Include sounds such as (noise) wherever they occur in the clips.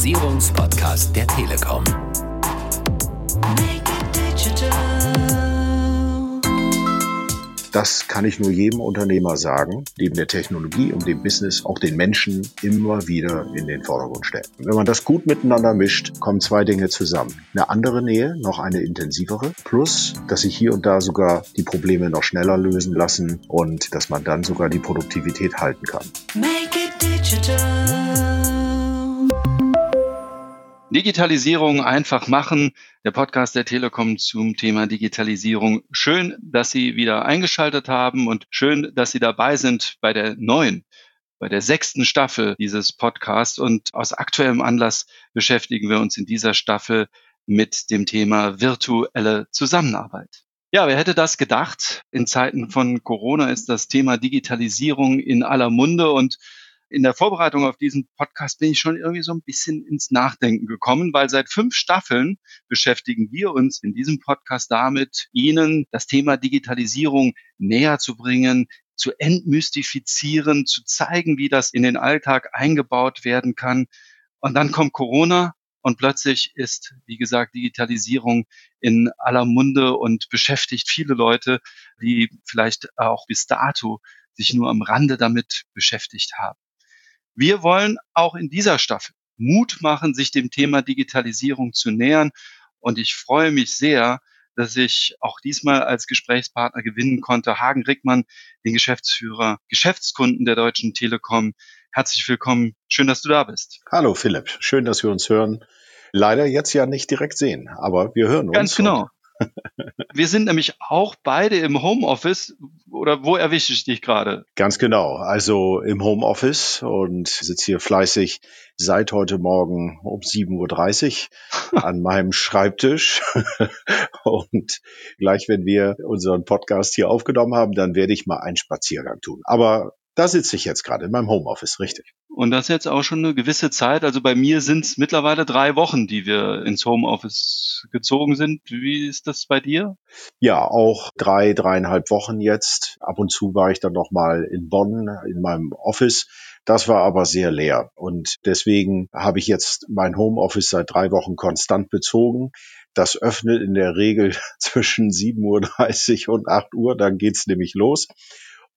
Digitalisierungspodcast der Telekom. Das kann ich nur jedem Unternehmer sagen, neben der Technologie und dem Business auch den Menschen immer wieder in den Vordergrund stellen. Wenn man das gut miteinander mischt, kommen zwei Dinge zusammen. Eine andere Nähe, noch eine intensivere, plus, dass sich hier und da sogar die Probleme noch schneller lösen lassen und dass man dann sogar die Produktivität halten kann. Make Digitalisierung einfach machen. Der Podcast der Telekom zum Thema Digitalisierung. Schön, dass Sie wieder eingeschaltet haben und schön, dass Sie dabei sind bei der neuen, bei der sechsten Staffel dieses Podcasts. Und aus aktuellem Anlass beschäftigen wir uns in dieser Staffel mit dem Thema virtuelle Zusammenarbeit. Ja, wer hätte das gedacht? In Zeiten von Corona ist das Thema Digitalisierung in aller Munde und in der Vorbereitung auf diesen Podcast bin ich schon irgendwie so ein bisschen ins Nachdenken gekommen, weil seit fünf Staffeln beschäftigen wir uns in diesem Podcast damit, Ihnen das Thema Digitalisierung näher zu bringen, zu entmystifizieren, zu zeigen, wie das in den Alltag eingebaut werden kann. Und dann kommt Corona und plötzlich ist, wie gesagt, Digitalisierung in aller Munde und beschäftigt viele Leute, die vielleicht auch bis dato sich nur am Rande damit beschäftigt haben. Wir wollen auch in dieser Staffel Mut machen, sich dem Thema Digitalisierung zu nähern. Und ich freue mich sehr, dass ich auch diesmal als Gesprächspartner gewinnen konnte. Hagen Rickmann, den Geschäftsführer Geschäftskunden der Deutschen Telekom. Herzlich willkommen. Schön, dass du da bist. Hallo Philipp. Schön, dass wir uns hören. Leider jetzt ja nicht direkt sehen, aber wir hören uns. Ganz genau. (laughs) Wir sind nämlich auch beide im Homeoffice. Oder wo erwische ich dich gerade? Ganz genau. Also im Homeoffice und sitze hier fleißig seit heute Morgen um 7.30 Uhr (laughs) an meinem Schreibtisch. (laughs) und gleich, wenn wir unseren Podcast hier aufgenommen haben, dann werde ich mal einen Spaziergang tun. Aber da sitze ich jetzt gerade in meinem Homeoffice, richtig. Und das jetzt auch schon eine gewisse Zeit. Also bei mir sind es mittlerweile drei Wochen, die wir ins Homeoffice gezogen sind. Wie ist das bei dir? Ja, auch drei, dreieinhalb Wochen jetzt. Ab und zu war ich dann noch mal in Bonn in meinem Office. Das war aber sehr leer. Und deswegen habe ich jetzt mein Homeoffice seit drei Wochen konstant bezogen. Das öffnet in der Regel (laughs) zwischen 7.30 Uhr und 8 Uhr. Dann geht's nämlich los.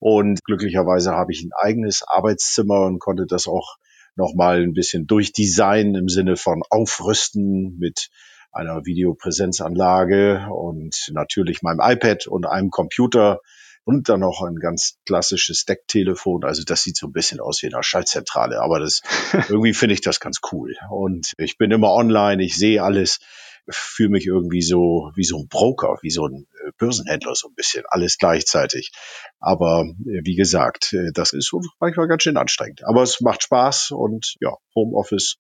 Und glücklicherweise habe ich ein eigenes Arbeitszimmer und konnte das auch nochmal ein bisschen durchdesignen im Sinne von Aufrüsten mit einer Videopräsenzanlage und natürlich meinem iPad und einem Computer und dann noch ein ganz klassisches Decktelefon. Also das sieht so ein bisschen aus wie eine Schaltzentrale, aber das (laughs) irgendwie finde ich das ganz cool. Und ich bin immer online, ich sehe alles fühle mich irgendwie so wie so ein Broker, wie so ein äh, Börsenhändler so ein bisschen, alles gleichzeitig. Aber äh, wie gesagt, äh, das ist manchmal ganz schön anstrengend. Aber es macht Spaß und ja, Homeoffice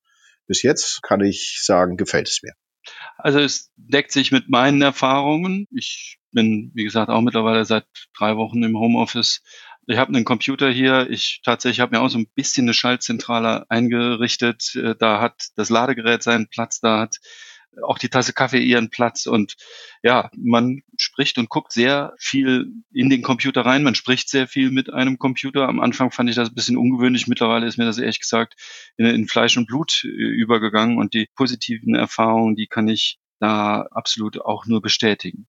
bis jetzt kann ich sagen, gefällt es mir. Also es deckt sich mit meinen Erfahrungen. Ich bin, wie gesagt, auch mittlerweile seit drei Wochen im Homeoffice. Ich habe einen Computer hier. Ich tatsächlich habe mir auch so ein bisschen eine Schaltzentrale eingerichtet. Da hat das Ladegerät seinen Platz, da hat auch die Tasse Kaffee ihren Platz und ja, man spricht und guckt sehr viel in den Computer rein. Man spricht sehr viel mit einem Computer. Am Anfang fand ich das ein bisschen ungewöhnlich. Mittlerweile ist mir das ehrlich gesagt in, in Fleisch und Blut äh, übergegangen und die positiven Erfahrungen, die kann ich da absolut auch nur bestätigen.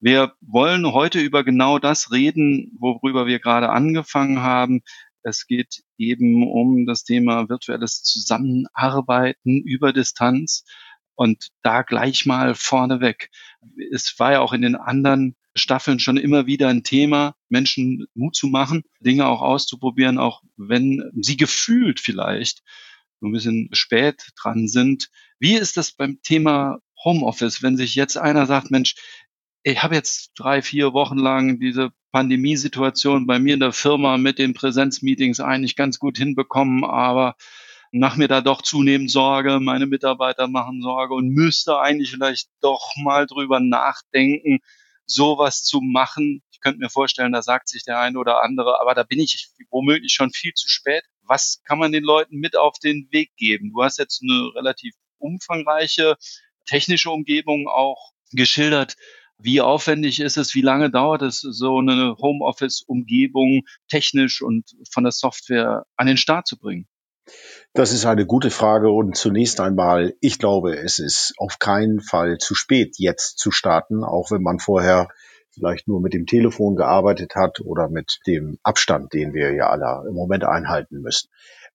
Wir wollen heute über genau das reden, worüber wir gerade angefangen haben. Es geht eben um das Thema virtuelles Zusammenarbeiten über Distanz. Und da gleich mal vorneweg. Es war ja auch in den anderen Staffeln schon immer wieder ein Thema, Menschen Mut zu machen, Dinge auch auszuprobieren, auch wenn sie gefühlt vielleicht ein bisschen spät dran sind. Wie ist das beim Thema Homeoffice, wenn sich jetzt einer sagt, Mensch, ich habe jetzt drei, vier Wochen lang diese Pandemiesituation bei mir in der Firma mit den Präsenzmeetings eigentlich ganz gut hinbekommen, aber mache mir da doch zunehmend Sorge, meine Mitarbeiter machen Sorge und müsste eigentlich vielleicht doch mal drüber nachdenken, sowas zu machen. Ich könnte mir vorstellen, da sagt sich der eine oder andere, aber da bin ich womöglich schon viel zu spät. Was kann man den Leuten mit auf den Weg geben? Du hast jetzt eine relativ umfangreiche technische Umgebung auch geschildert. Wie aufwendig ist es? Wie lange dauert es, so eine Homeoffice-Umgebung technisch und von der Software an den Start zu bringen? Das ist eine gute Frage und zunächst einmal, ich glaube, es ist auf keinen Fall zu spät, jetzt zu starten, auch wenn man vorher vielleicht nur mit dem Telefon gearbeitet hat oder mit dem Abstand, den wir ja alle im Moment einhalten müssen.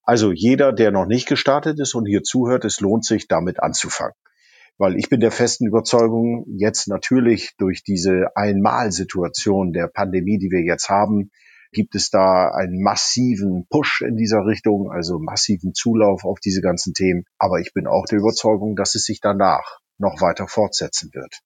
Also jeder, der noch nicht gestartet ist und hier zuhört, es lohnt sich, damit anzufangen. Weil ich bin der festen Überzeugung, jetzt natürlich durch diese Einmalsituation der Pandemie, die wir jetzt haben, gibt es da einen massiven Push in dieser Richtung, also massiven Zulauf auf diese ganzen Themen. Aber ich bin auch der Überzeugung, dass es sich danach noch weiter fortsetzen wird.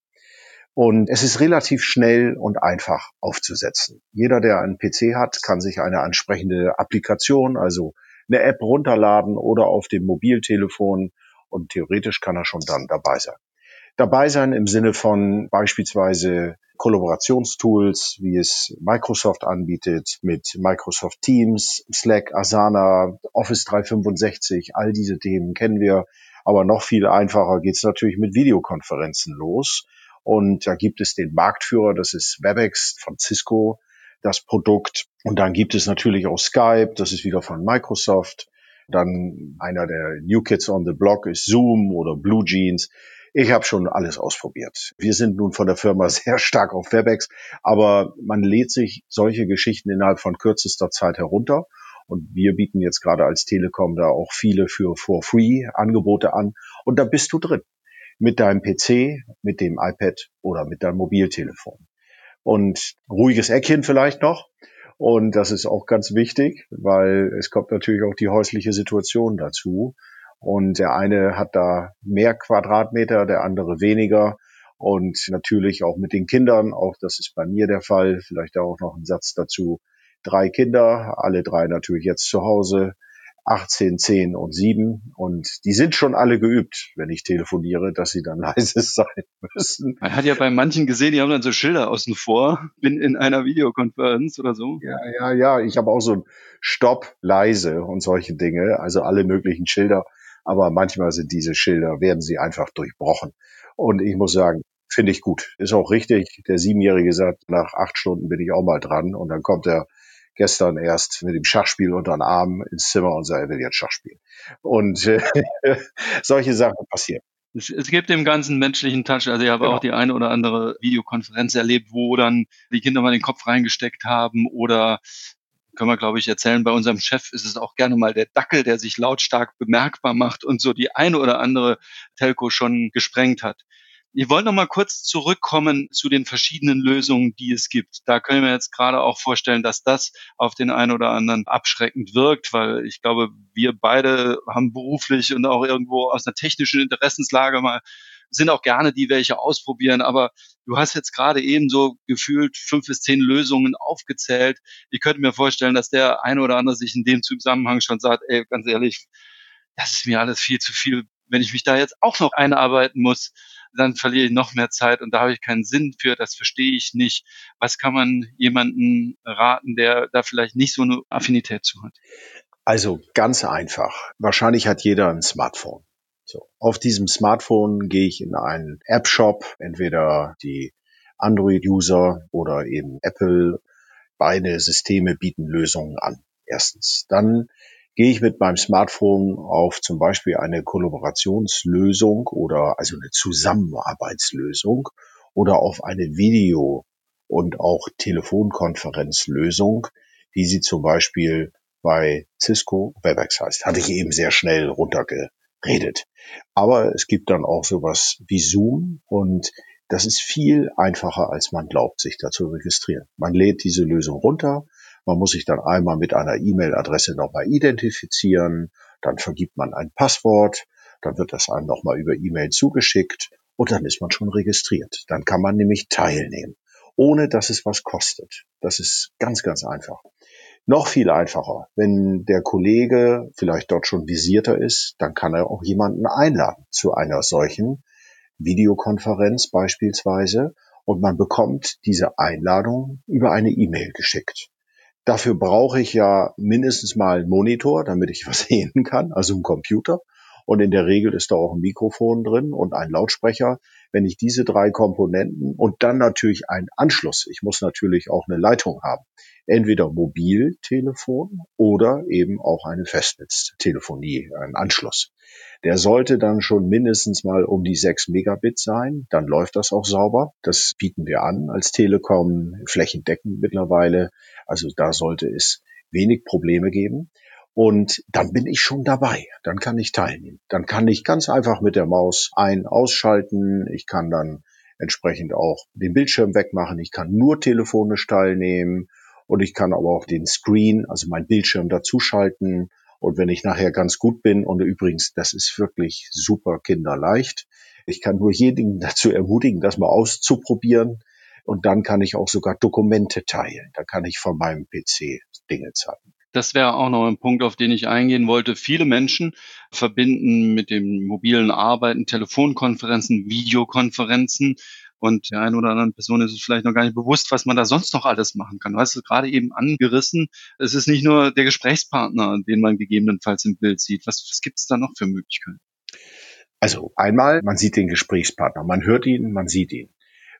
Und es ist relativ schnell und einfach aufzusetzen. Jeder, der einen PC hat, kann sich eine entsprechende Applikation, also eine App runterladen oder auf dem Mobiltelefon und theoretisch kann er schon dann dabei sein. Dabei sein im Sinne von beispielsweise Kollaborationstools, wie es Microsoft anbietet, mit Microsoft Teams, Slack, Asana, Office 365, all diese Themen kennen wir. Aber noch viel einfacher geht's natürlich mit Videokonferenzen los. Und da gibt es den Marktführer, das ist WebEx von Cisco, das Produkt. Und dann gibt es natürlich auch Skype, das ist wieder von Microsoft. Dann einer der New Kids on the Block ist Zoom oder Blue Jeans. Ich habe schon alles ausprobiert. Wir sind nun von der Firma (laughs) sehr stark auf WebEx, aber man lädt sich solche Geschichten innerhalb von kürzester Zeit herunter. Und wir bieten jetzt gerade als Telekom da auch viele für for free Angebote an. Und da bist du drin. Mit deinem PC, mit dem iPad oder mit deinem Mobiltelefon. Und ruhiges Eckchen vielleicht noch. Und das ist auch ganz wichtig, weil es kommt natürlich auch die häusliche Situation dazu. Und der eine hat da mehr Quadratmeter, der andere weniger. Und natürlich auch mit den Kindern, auch das ist bei mir der Fall. Vielleicht auch noch ein Satz dazu. Drei Kinder, alle drei natürlich jetzt zu Hause. 18, 10 und 7. Und die sind schon alle geübt, wenn ich telefoniere, dass sie dann (laughs) leise sein müssen. Man hat ja bei manchen gesehen, die haben dann so Schilder außen vor, bin in einer Videokonferenz oder so. Ja, ja, ja. Ich habe auch so ein Stopp, leise und solche Dinge, also alle möglichen Schilder. Aber manchmal sind diese Schilder, werden sie einfach durchbrochen. Und ich muss sagen, finde ich gut. Ist auch richtig. Der Siebenjährige sagt, nach acht Stunden bin ich auch mal dran. Und dann kommt er gestern erst mit dem Schachspiel unter den Arm ins Zimmer und sagt, er will jetzt Schach spielen. Und äh, (laughs) solche Sachen passieren. Es, es gibt dem ganzen menschlichen Touch. Also ich habe genau. auch die eine oder andere Videokonferenz erlebt, wo dann die Kinder mal den Kopf reingesteckt haben oder können wir, glaube ich, erzählen, bei unserem Chef ist es auch gerne mal der Dackel, der sich lautstark bemerkbar macht und so die eine oder andere Telco schon gesprengt hat. Ich wollte noch mal kurz zurückkommen zu den verschiedenen Lösungen, die es gibt. Da können wir jetzt gerade auch vorstellen, dass das auf den einen oder anderen abschreckend wirkt, weil ich glaube, wir beide haben beruflich und auch irgendwo aus einer technischen Interessenslage mal sind auch gerne die welche ausprobieren, aber du hast jetzt gerade eben so gefühlt fünf bis zehn Lösungen aufgezählt. Ich könnte mir vorstellen, dass der eine oder andere sich in dem Zusammenhang schon sagt, ey, ganz ehrlich, das ist mir alles viel zu viel. Wenn ich mich da jetzt auch noch einarbeiten muss, dann verliere ich noch mehr Zeit und da habe ich keinen Sinn für, das verstehe ich nicht. Was kann man jemanden raten, der da vielleicht nicht so eine Affinität zu hat? Also ganz einfach. Wahrscheinlich hat jeder ein Smartphone. So, auf diesem Smartphone gehe ich in einen App-Shop, entweder die Android-User oder eben Apple. Beide Systeme bieten Lösungen an. Erstens. Dann gehe ich mit meinem Smartphone auf zum Beispiel eine Kollaborationslösung oder also eine Zusammenarbeitslösung oder auf eine Video- und auch Telefonkonferenzlösung, wie sie zum Beispiel bei Cisco Webex heißt. Hatte ich eben sehr schnell runtergeredet. Aber es gibt dann auch sowas wie Zoom und das ist viel einfacher, als man glaubt, sich da zu registrieren. Man lädt diese Lösung runter, man muss sich dann einmal mit einer E-Mail-Adresse nochmal identifizieren, dann vergibt man ein Passwort, dann wird das einem nochmal über E-Mail zugeschickt und dann ist man schon registriert. Dann kann man nämlich teilnehmen, ohne dass es was kostet. Das ist ganz, ganz einfach. Noch viel einfacher, wenn der Kollege vielleicht dort schon visierter ist, dann kann er auch jemanden einladen zu einer solchen Videokonferenz beispielsweise und man bekommt diese Einladung über eine E-Mail geschickt. Dafür brauche ich ja mindestens mal einen Monitor, damit ich (laughs) was sehen kann, also einen Computer. Und in der Regel ist da auch ein Mikrofon drin und ein Lautsprecher. Wenn ich diese drei Komponenten und dann natürlich einen Anschluss, ich muss natürlich auch eine Leitung haben, entweder Mobiltelefon oder eben auch eine Festnetztelefonie, ein Anschluss. Der sollte dann schon mindestens mal um die 6 Megabit sein. Dann läuft das auch sauber. Das bieten wir an als Telekom flächendeckend mittlerweile. Also da sollte es wenig Probleme geben. Und dann bin ich schon dabei. Dann kann ich teilnehmen. Dann kann ich ganz einfach mit der Maus ein, ausschalten. Ich kann dann entsprechend auch den Bildschirm wegmachen. Ich kann nur telefonisch teilnehmen. Und ich kann aber auch den Screen, also mein Bildschirm dazuschalten und wenn ich nachher ganz gut bin, und übrigens, das ist wirklich super kinderleicht, ich kann nur jeden (laughs) dazu ermutigen, das mal auszuprobieren. Und dann kann ich auch sogar Dokumente teilen. Da kann ich von meinem PC Dinge zeigen. Das wäre auch noch ein Punkt, auf den ich eingehen wollte. Viele Menschen verbinden mit dem mobilen Arbeiten Telefonkonferenzen, Videokonferenzen und der einen oder anderen Person ist es vielleicht noch gar nicht bewusst, was man da sonst noch alles machen kann. Du hast es gerade eben angerissen. Es ist nicht nur der Gesprächspartner, den man gegebenenfalls im Bild sieht. Was, was gibt es da noch für Möglichkeiten? Also einmal, man sieht den Gesprächspartner, man hört ihn, man sieht ihn.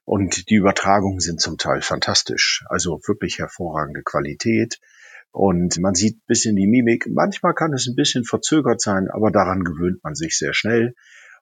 Und die Übertragungen sind zum Teil fantastisch. Also wirklich hervorragende Qualität. Und man sieht ein bisschen die Mimik. Manchmal kann es ein bisschen verzögert sein, aber daran gewöhnt man sich sehr schnell.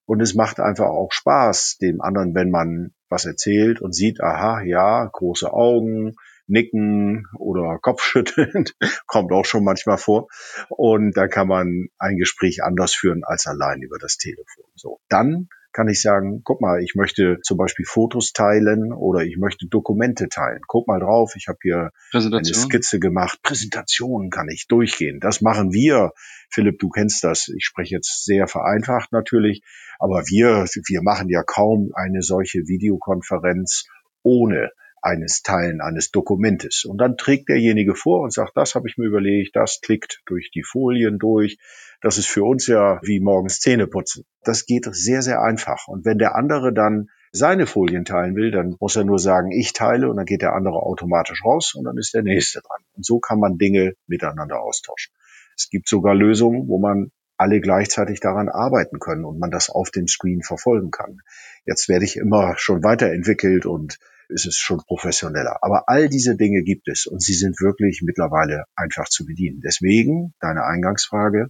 Und es macht einfach auch Spaß, dem anderen, wenn man was erzählt und sieht, aha, ja, große Augen, Nicken oder Kopfschütteln, (laughs) kommt auch schon manchmal vor. Und da kann man ein Gespräch anders führen als allein über das Telefon. So. Dann kann ich sagen, guck mal, ich möchte zum Beispiel Fotos teilen oder ich möchte Dokumente teilen. Guck mal drauf, ich habe hier eine Skizze gemacht. Präsentationen kann ich durchgehen. Das machen wir. Philipp, du kennst das. Ich spreche jetzt sehr vereinfacht natürlich, aber wir, wir machen ja kaum eine solche Videokonferenz ohne eines Teilen eines Dokumentes. Und dann trägt derjenige vor und sagt, das habe ich mir überlegt, das klickt durch die Folien durch. Das ist für uns ja wie morgens Zähne putzen. Das geht sehr, sehr einfach. Und wenn der andere dann seine Folien teilen will, dann muss er nur sagen, ich teile und dann geht der andere automatisch raus und dann ist der nächste dran. Und so kann man Dinge miteinander austauschen. Es gibt sogar Lösungen, wo man alle gleichzeitig daran arbeiten können und man das auf dem Screen verfolgen kann. Jetzt werde ich immer schon weiterentwickelt und ist es schon professioneller. Aber all diese Dinge gibt es und sie sind wirklich mittlerweile einfach zu bedienen. Deswegen deine Eingangsfrage,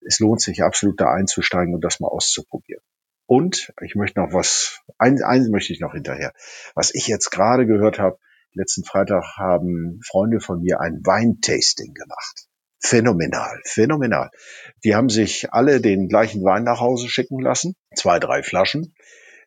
es lohnt sich absolut da einzusteigen und das mal auszuprobieren. Und ich möchte noch was, eins, eins möchte ich noch hinterher. Was ich jetzt gerade gehört habe, letzten Freitag haben Freunde von mir ein Weintasting gemacht. Phänomenal, phänomenal. Die haben sich alle den gleichen Wein nach Hause schicken lassen, zwei, drei Flaschen.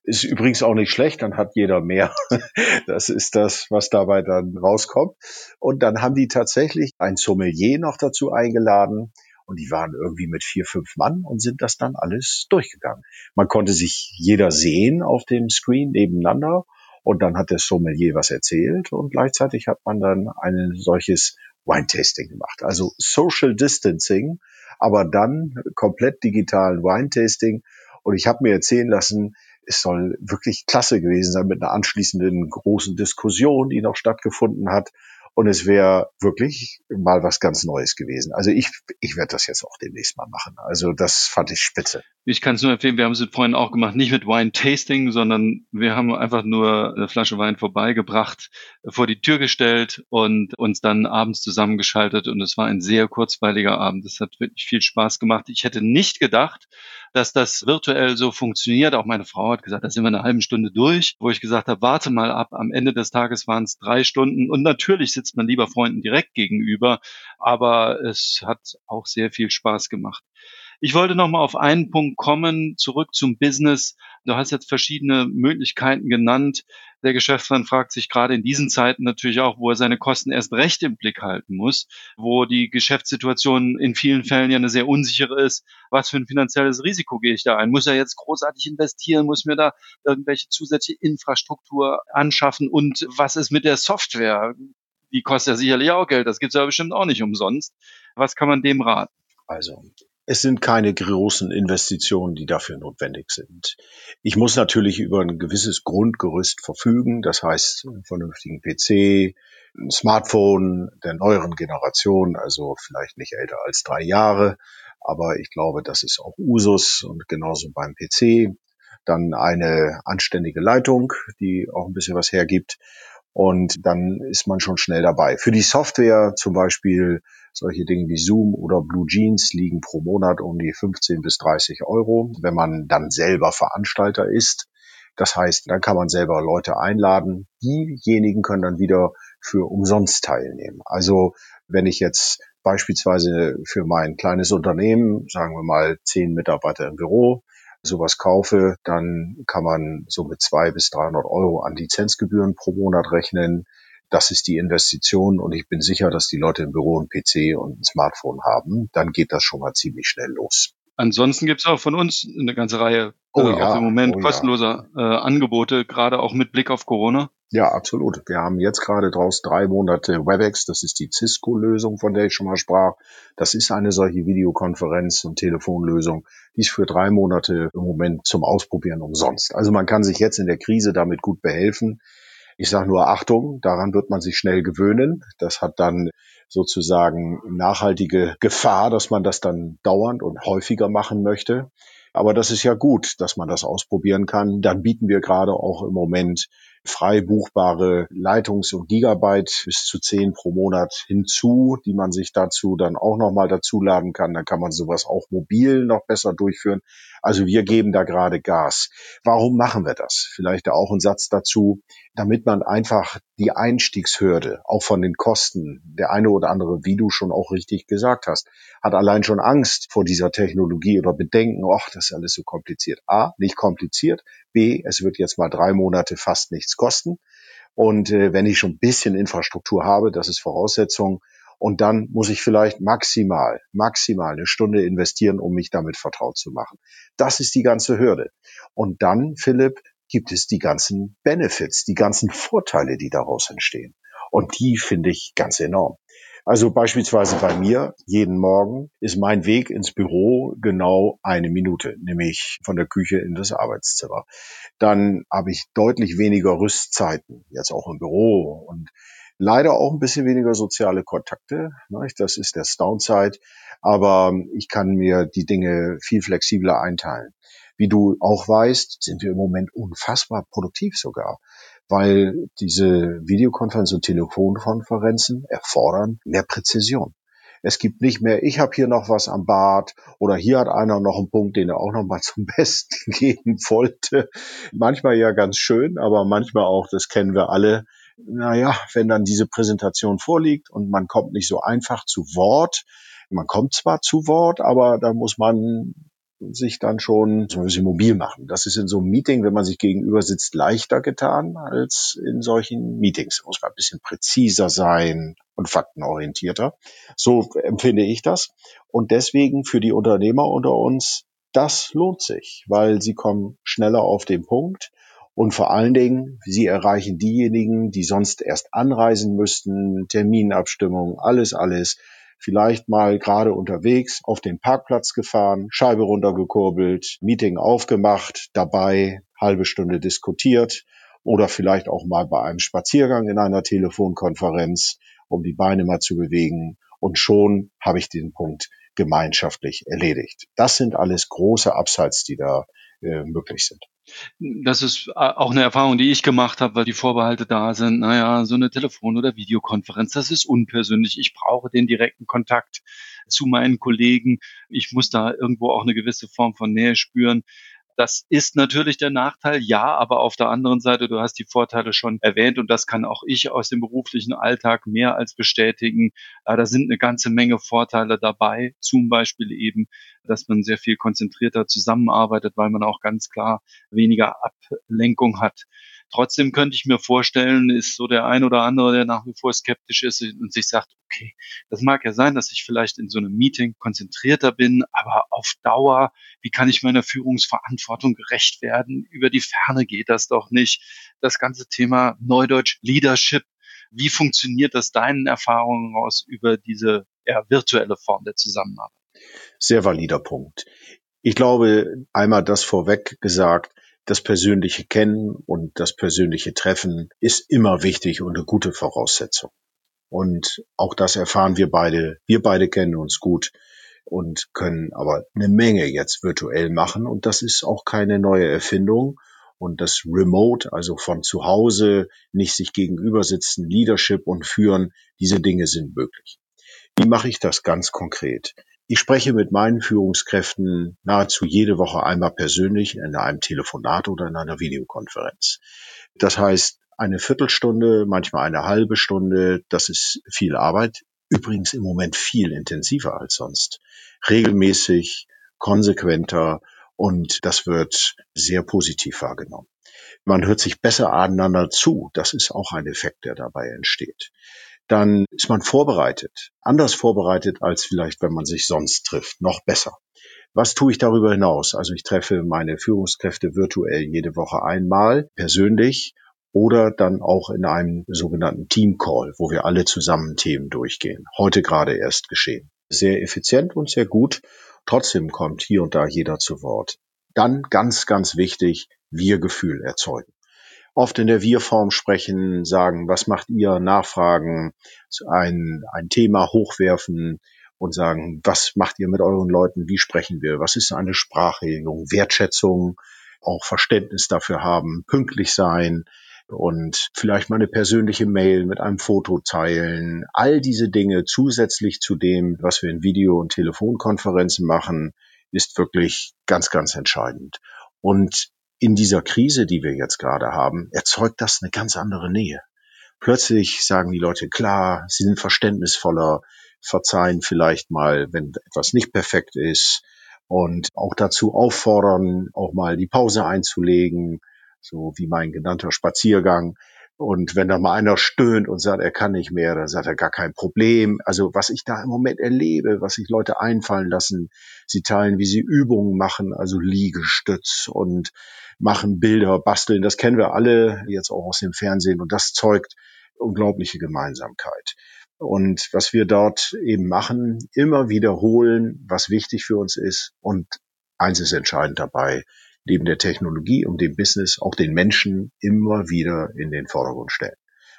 Ist übrigens auch nicht schlecht, dann hat jeder mehr. (laughs) Das ist das, was dabei dann rauskommt. Und dann haben die tatsächlich ein Sommelier noch dazu eingeladen. Und die waren irgendwie mit vier, fünf Mann und sind das dann alles durchgegangen. Man konnte sich jeder sehen auf dem Screen nebeneinander. Und dann hat der Sommelier was erzählt und gleichzeitig hat man dann ein solches Wine-Tasting gemacht. Also Social Distancing, aber dann komplett digitalen Wine-Tasting. Und ich habe mir erzählen lassen, es soll wirklich klasse gewesen sein mit einer anschließenden großen Diskussion, die noch stattgefunden hat. Und es wäre wirklich mal was ganz Neues gewesen. Also ich, ich werde das jetzt auch demnächst mal machen. Also das fand ich spitze. Ich kann es nur empfehlen, wir haben es vorhin auch gemacht, nicht mit Wine Tasting, sondern wir haben einfach nur eine Flasche Wein vorbeigebracht, vor die Tür gestellt und uns dann abends zusammengeschaltet. Und es war ein sehr kurzweiliger Abend. Das hat wirklich viel Spaß gemacht. Ich hätte nicht gedacht, dass das virtuell so funktioniert. Auch meine Frau hat gesagt, da sind wir eine halbe Stunde durch, wo ich gesagt habe, warte mal ab. Am Ende des Tages waren es drei Stunden und natürlich sitzt man lieber Freunden direkt gegenüber, aber es hat auch sehr viel Spaß gemacht. Ich wollte noch mal auf einen Punkt kommen, zurück zum Business. Du hast jetzt verschiedene Möglichkeiten genannt. Der Geschäftsmann fragt sich gerade in diesen Zeiten natürlich auch, wo er seine Kosten erst recht im Blick halten muss, wo die Geschäftssituation in vielen Fällen ja eine sehr unsichere ist. Was für ein finanzielles Risiko gehe ich da ein? Muss er jetzt großartig investieren? Muss mir da irgendwelche zusätzliche Infrastruktur anschaffen? Und was ist mit der Software? Die kostet ja sicherlich auch Geld. Das gibt's ja bestimmt auch nicht umsonst. Was kann man dem raten? Also es sind keine großen Investitionen, die dafür notwendig sind. Ich muss natürlich über ein gewisses Grundgerüst verfügen, das heißt einen vernünftigen PC, ein Smartphone der neueren Generation, also vielleicht nicht älter als drei Jahre, aber ich glaube, das ist auch Usus und genauso beim PC. dann eine anständige Leitung, die auch ein bisschen was hergibt. Und dann ist man schon schnell dabei. Für die Software zum Beispiel solche Dinge wie Zoom oder Blue Jeans liegen pro Monat um die 15 bis 30 Euro, wenn man dann selber Veranstalter ist. Das heißt, dann kann man selber Leute einladen. Diejenigen können dann wieder für umsonst teilnehmen. Also wenn ich jetzt beispielsweise für mein kleines Unternehmen, sagen wir mal zehn Mitarbeiter im Büro, sowas kaufe, dann kann man so mit zwei bis 300 Euro an Lizenzgebühren pro Monat rechnen. Das ist die Investition und ich bin sicher, dass die Leute im Büro einen PC und ein Smartphone haben. Dann geht das schon mal ziemlich schnell los. Ansonsten gibt es auch von uns eine ganze Reihe oh, äh, ja, im Moment oh, kostenloser ja. äh, Angebote, gerade auch mit Blick auf Corona. Ja, absolut. Wir haben jetzt gerade draus drei Monate WebEx, das ist die Cisco-Lösung, von der ich schon mal sprach. Das ist eine solche Videokonferenz- und Telefonlösung, die ist für drei Monate im Moment zum Ausprobieren umsonst. Also man kann sich jetzt in der Krise damit gut behelfen. Ich sage nur Achtung, daran wird man sich schnell gewöhnen. Das hat dann sozusagen nachhaltige Gefahr, dass man das dann dauernd und häufiger machen möchte. Aber das ist ja gut, dass man das ausprobieren kann. Dann bieten wir gerade auch im Moment frei buchbare Leitungs- und Gigabyte bis zu zehn pro Monat hinzu, die man sich dazu dann auch nochmal dazuladen kann. Dann kann man sowas auch mobil noch besser durchführen. Also wir geben da gerade Gas. Warum machen wir das? Vielleicht auch ein Satz dazu, damit man einfach die Einstiegshürde, auch von den Kosten, der eine oder andere, wie du schon auch richtig gesagt hast, hat allein schon Angst vor dieser Technologie oder Bedenken, ach, das ist alles so kompliziert. A, nicht kompliziert. B, es wird jetzt mal drei Monate fast nichts kosten. Und äh, wenn ich schon ein bisschen Infrastruktur habe, das ist Voraussetzung, und dann muss ich vielleicht maximal, maximal eine Stunde investieren, um mich damit vertraut zu machen. Das ist die ganze Hürde. Und dann, Philipp, gibt es die ganzen Benefits, die ganzen Vorteile, die daraus entstehen. Und die finde ich ganz enorm. Also beispielsweise bei mir, jeden Morgen ist mein Weg ins Büro genau eine Minute, nämlich von der Küche in das Arbeitszimmer. Dann habe ich deutlich weniger Rüstzeiten, jetzt auch im Büro und Leider auch ein bisschen weniger soziale Kontakte. Ne? Das ist der Downside. Aber ich kann mir die Dinge viel flexibler einteilen. Wie du auch weißt, sind wir im Moment unfassbar produktiv sogar, weil diese Videokonferenzen und Telefonkonferenzen erfordern mehr Präzision. Es gibt nicht mehr, ich habe hier noch was am Bad oder hier hat einer noch einen Punkt, den er auch noch mal (laughs) zum Besten geben wollte. Manchmal ja ganz schön, aber manchmal auch, das kennen wir alle, naja, wenn dann diese Präsentation vorliegt und man kommt nicht so einfach zu Wort, man kommt zwar zu Wort, aber da muss man sich dann schon so ein bisschen mobil machen. Das ist in so einem Meeting, wenn man sich gegenüber sitzt, leichter getan als in solchen Meetings. Da muss man ein bisschen präziser sein und faktenorientierter. So empfinde ich das. Und deswegen für die Unternehmer unter uns, das lohnt sich, weil sie kommen schneller auf den Punkt und vor allen Dingen, sie erreichen diejenigen, die sonst erst anreisen müssten, Terminabstimmung, alles, alles. Vielleicht mal gerade unterwegs auf den Parkplatz gefahren, Scheibe runtergekurbelt, Meeting aufgemacht, dabei halbe Stunde diskutiert oder vielleicht auch mal bei einem Spaziergang in einer Telefonkonferenz, um die Beine mal zu bewegen. Und schon habe ich den Punkt gemeinschaftlich erledigt. Das sind alles große Upsides, die da äh, möglich sind. Das ist äh, auch eine Erfahrung, die ich gemacht habe, weil die Vorbehalte da sind. Naja, so eine Telefon- oder Videokonferenz, das ist unpersönlich. Ich brauche den direkten Kontakt zu meinen Kollegen. Ich muss da irgendwo auch eine gewisse Form von Nähe spüren. Das ist natürlich der Nachteil, ja, aber auf der anderen Seite, du hast die Vorteile schon erwähnt und das kann auch ich aus dem beruflichen Alltag mehr als bestätigen. Da sind eine ganze Menge Vorteile dabei, zum Beispiel eben, dass man sehr viel konzentrierter zusammenarbeitet, weil man auch ganz klar weniger Ablenkung hat. Trotzdem könnte ich mir vorstellen, ist so der ein oder andere, der nach wie vor skeptisch ist und sich sagt, okay, das mag ja sein, dass ich vielleicht in so einem Meeting konzentrierter bin, aber auf Dauer, wie kann ich meiner Führungsverantwortung gerecht werden? Über die Ferne geht das doch nicht. Das ganze Thema Neudeutsch Leadership, wie funktioniert das deinen Erfahrungen raus über diese eher virtuelle Form der Zusammenarbeit? Sehr valider Punkt. Ich glaube, einmal das vorweg gesagt, das persönliche Kennen und das persönliche Treffen ist immer wichtig und eine gute Voraussetzung. Und auch das erfahren wir beide. Wir beide kennen uns gut. und können aber eine Menge jetzt virtuell machen. Und das ist auch keine neue Erfindung. Und das Remote, also von zu Hause, nicht sich gegenüber sitzen, Leadership und führen, diese Dinge sind möglich. Wie mache ich das ganz konkret? Ich spreche mit meinen Führungskräften nahezu jede Woche einmal persönlich in einem Telefonat oder in einer Videokonferenz. Das heißt, eine Viertelstunde, manchmal eine halbe Stunde, das ist viel Arbeit. Übrigens im Moment viel intensiver als sonst. Regelmäßig, konsequenter und das wird sehr positiv wahrgenommen. Man hört sich besser aneinander zu. Das ist auch ein Effekt, der dabei entsteht dann ist man vorbereitet. Anders vorbereitet als vielleicht, wenn man sich sonst trifft. Noch besser. Was tue ich darüber hinaus? Also ich treffe meine Führungskräfte virtuell jede Woche einmal persönlich oder dann auch in einem sogenannten Team Call, wo wir alle zusammen Themen durchgehen. Heute gerade erst geschehen. Sehr effizient und sehr gut. Trotzdem kommt hier und da jeder zu Wort. Dann ganz, ganz wichtig, Wir-Gefühl erzeugen oft in der Wir-Form sprechen, sagen, was macht ihr, nachfragen, ein, ein Thema hochwerfen und sagen, was macht ihr mit euren Leuten, wie sprechen wir, was ist eine Sprachregelung, Wertschätzung, auch Verständnis dafür haben, pünktlich sein und vielleicht mal eine persönliche Mail mit einem Foto teilen. All diese Dinge zusätzlich zu dem, was wir in Video- und Telefonkonferenzen machen, ist wirklich ganz, ganz entscheidend. Und in dieser Krise, die wir jetzt gerade haben, erzeugt das eine ganz andere Nähe. Plötzlich sagen die Leute, klar, sie sind verständnisvoller, verzeihen vielleicht mal, wenn etwas nicht perfekt ist und auch dazu auffordern, auch mal die Pause einzulegen, so wie mein genannter Spaziergang. Und wenn da mal einer stöhnt und sagt, er kann nicht mehr, dann sagt er gar kein Problem. Also was ich da im Moment erlebe, was sich Leute einfallen lassen, sie teilen, wie sie Übungen machen, also Liegestütz und machen Bilder, basteln. Das kennen wir alle jetzt auch aus dem Fernsehen und das zeugt unglaubliche Gemeinsamkeit. Und was wir dort eben machen, immer wiederholen, was wichtig für uns ist. Und eins ist entscheidend dabei, neben der Technologie und dem Business auch den Menschen immer wieder in den Vordergrund stellen.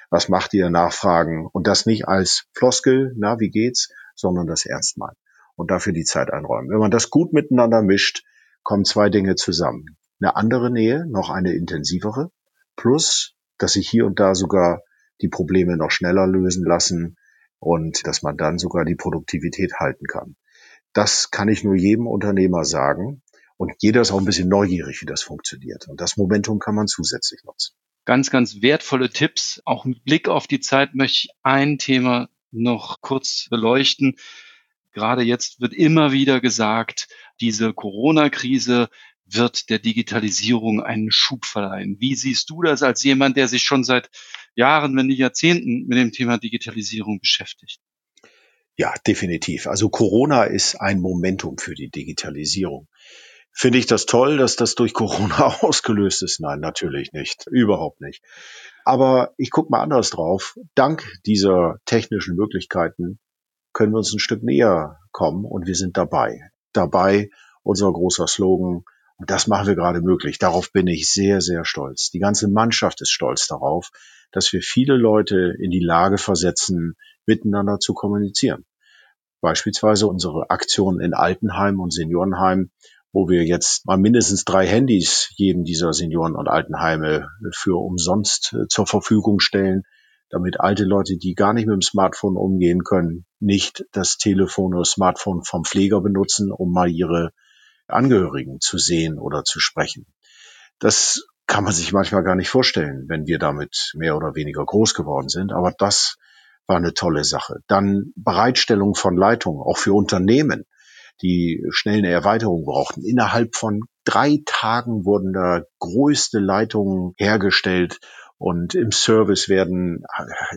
Was macht ihr? Nachfragen und das nicht als Floskel, na, wie geht's, sondern das ernst meinen und dafür die Zeit einräumen. Wenn man das gut miteinander mischt, kommen zwei Dinge zusammen. Eine andere Nähe, noch eine intensivere, plus, dass sich hier und da sogar die Probleme noch schneller lösen lassen und dass man dann sogar die Produktivität halten kann. Das kann ich nur jedem Unternehmer sagen. Und jeder ist auch ein bisschen neugierig, wie das funktioniert. Und das Momentum kann man zusätzlich nutzen. Ganz, ganz wertvolle Tipps. Auch mit Blick auf die Zeit möchte ich ein Thema noch kurz beleuchten. Gerade jetzt wird immer wieder gesagt, diese Corona-Krise wird der Digitalisierung einen Schub verleihen. Wie siehst du das als jemand, der sich schon seit Jahren, wenn nicht Jahrzehnten mit dem Thema Digitalisierung beschäftigt? Ja, definitiv. Also Corona ist ein Momentum für die Digitalisierung. Finde ich das toll, dass das durch Corona (laughs) ausgelöst ist? Nein, natürlich nicht. Überhaupt nicht. Aber ich gucke mal anders drauf. Dank dieser technischen Möglichkeiten können wir uns ein Stück näher kommen und wir sind dabei. Dabei unser großer Slogan. Und das machen wir gerade möglich. Darauf bin ich sehr, sehr stolz. Die ganze Mannschaft ist stolz darauf, dass wir viele Leute in die Lage versetzen, miteinander zu kommunizieren. Beispielsweise unsere Aktion in Altenheim und Seniorenheim wo wir jetzt mal mindestens drei Handys jedem dieser Senioren- und Altenheime für umsonst äh, zur Verfügung stellen, damit alte Leute, die gar nicht mit dem Smartphone umgehen können, nicht das Telefon oder Smartphone vom Pfleger benutzen, um mal ihre Angehörigen zu sehen oder zu sprechen. Das kann man sich manchmal gar nicht vorstellen, wenn wir damit mehr oder weniger groß geworden sind. Aber das war eine tolle Sache. Dann Bereitstellung von Leitungen, auch für Unternehmen die schnell eine Erweiterung brauchten. Innerhalb von drei Tagen wurden da größte Leitungen hergestellt und im Service werden,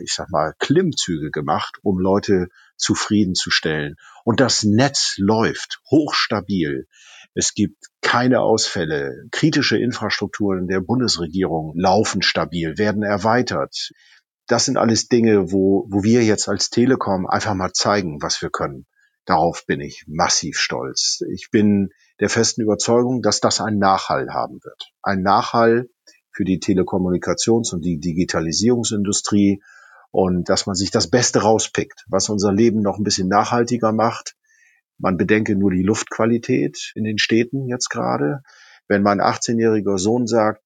ich sag mal, Klimmzüge gemacht, um Leute zufriedenzustellen. Und das Netz läuft hochstabil. Es gibt keine Ausfälle. Kritische Infrastrukturen der Bundesregierung laufen stabil, werden erweitert. Das sind alles Dinge, wo, wo wir jetzt als Telekom einfach mal zeigen, was wir können. Darauf bin ich massiv stolz. Ich bin der festen Überzeugung, dass das einen Nachhall haben wird. Ein Nachhall für die Telekommunikations- und die Digitalisierungsindustrie und dass man sich das Beste rauspickt, was unser Leben noch ein bisschen nachhaltiger macht, Man bedenke nur die Luftqualität in den Städten jetzt gerade. Wenn mein 18-jähriger Sohn sagt,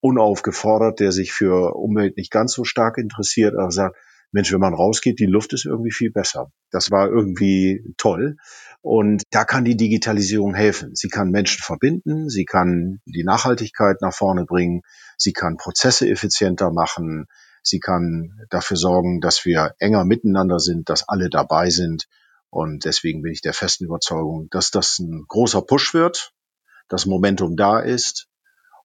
unaufgefordert, der sich für Umwelt nicht ganz so stark interessiert, aber sagt, Mensch, wenn man rausgeht, die Luft ist irgendwie viel besser. Das war irgendwie toll. Und da kann die Digitalisierung helfen. Sie kann Menschen verbinden, sie kann die Nachhaltigkeit nach vorne bringen, sie kann Prozesse effizienter machen, sie kann dafür sorgen, dass wir enger miteinander sind, dass alle dabei sind. Und deswegen bin ich der festen Überzeugung, dass das ein großer Push wird, das Momentum da ist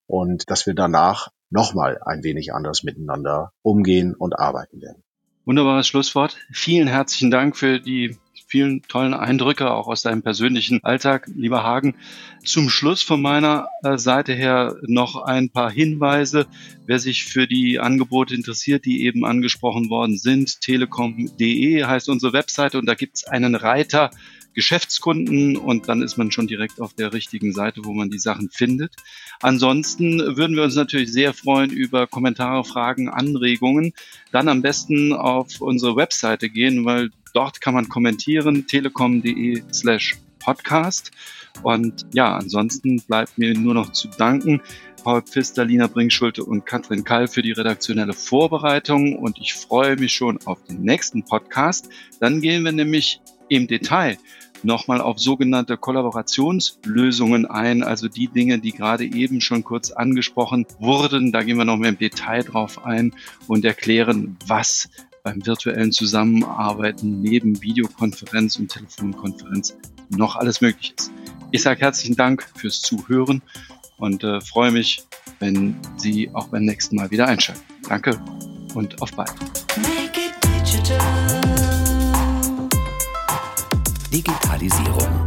und dass wir danach nochmal ein wenig anders miteinander umgehen und arbeiten werden. Wunderbares Schlusswort. Vielen herzlichen Dank für die vielen tollen Eindrücke auch aus deinem persönlichen Alltag, lieber Hagen. Zum Schluss von meiner äh, Seite her noch ein paar Hinweise. Wer sich für die Angebote interessiert, die eben angesprochen worden sind, telekom.de heißt unsere Webseite und da gibt es einen Reiter Geschäftskunden und dann ist man schon direkt auf der richtigen Seite, wo man die Sachen findet. Ansonsten würden wir uns natürlich sehr freuen über Kommentare, Fragen, Anregungen. Dann am besten auf unsere Webseite gehen, weil dort kann man kommentieren, telekom.de slash podcast. Und ja, ansonsten bleibt mir nur noch zu danken. Paul Pfister, Lina Bringschulte und Katrin Kall für die redaktionelle Vorbereitung und ich freue mich schon auf den nächsten Podcast. Dann gehen wir nämlich im Detail nochmal auf sogenannte Kollaborationslösungen ein, also die Dinge, die gerade eben schon kurz angesprochen wurden. Da gehen wir noch mehr im Detail drauf ein und erklären, was beim virtuellen Zusammenarbeiten neben Videokonferenz und Telefonkonferenz noch alles möglich ist. Ich sage herzlichen Dank fürs Zuhören und äh, freue mich, wenn Sie auch beim nächsten Mal wieder einschalten. Danke und auf bald. Digitalisierung.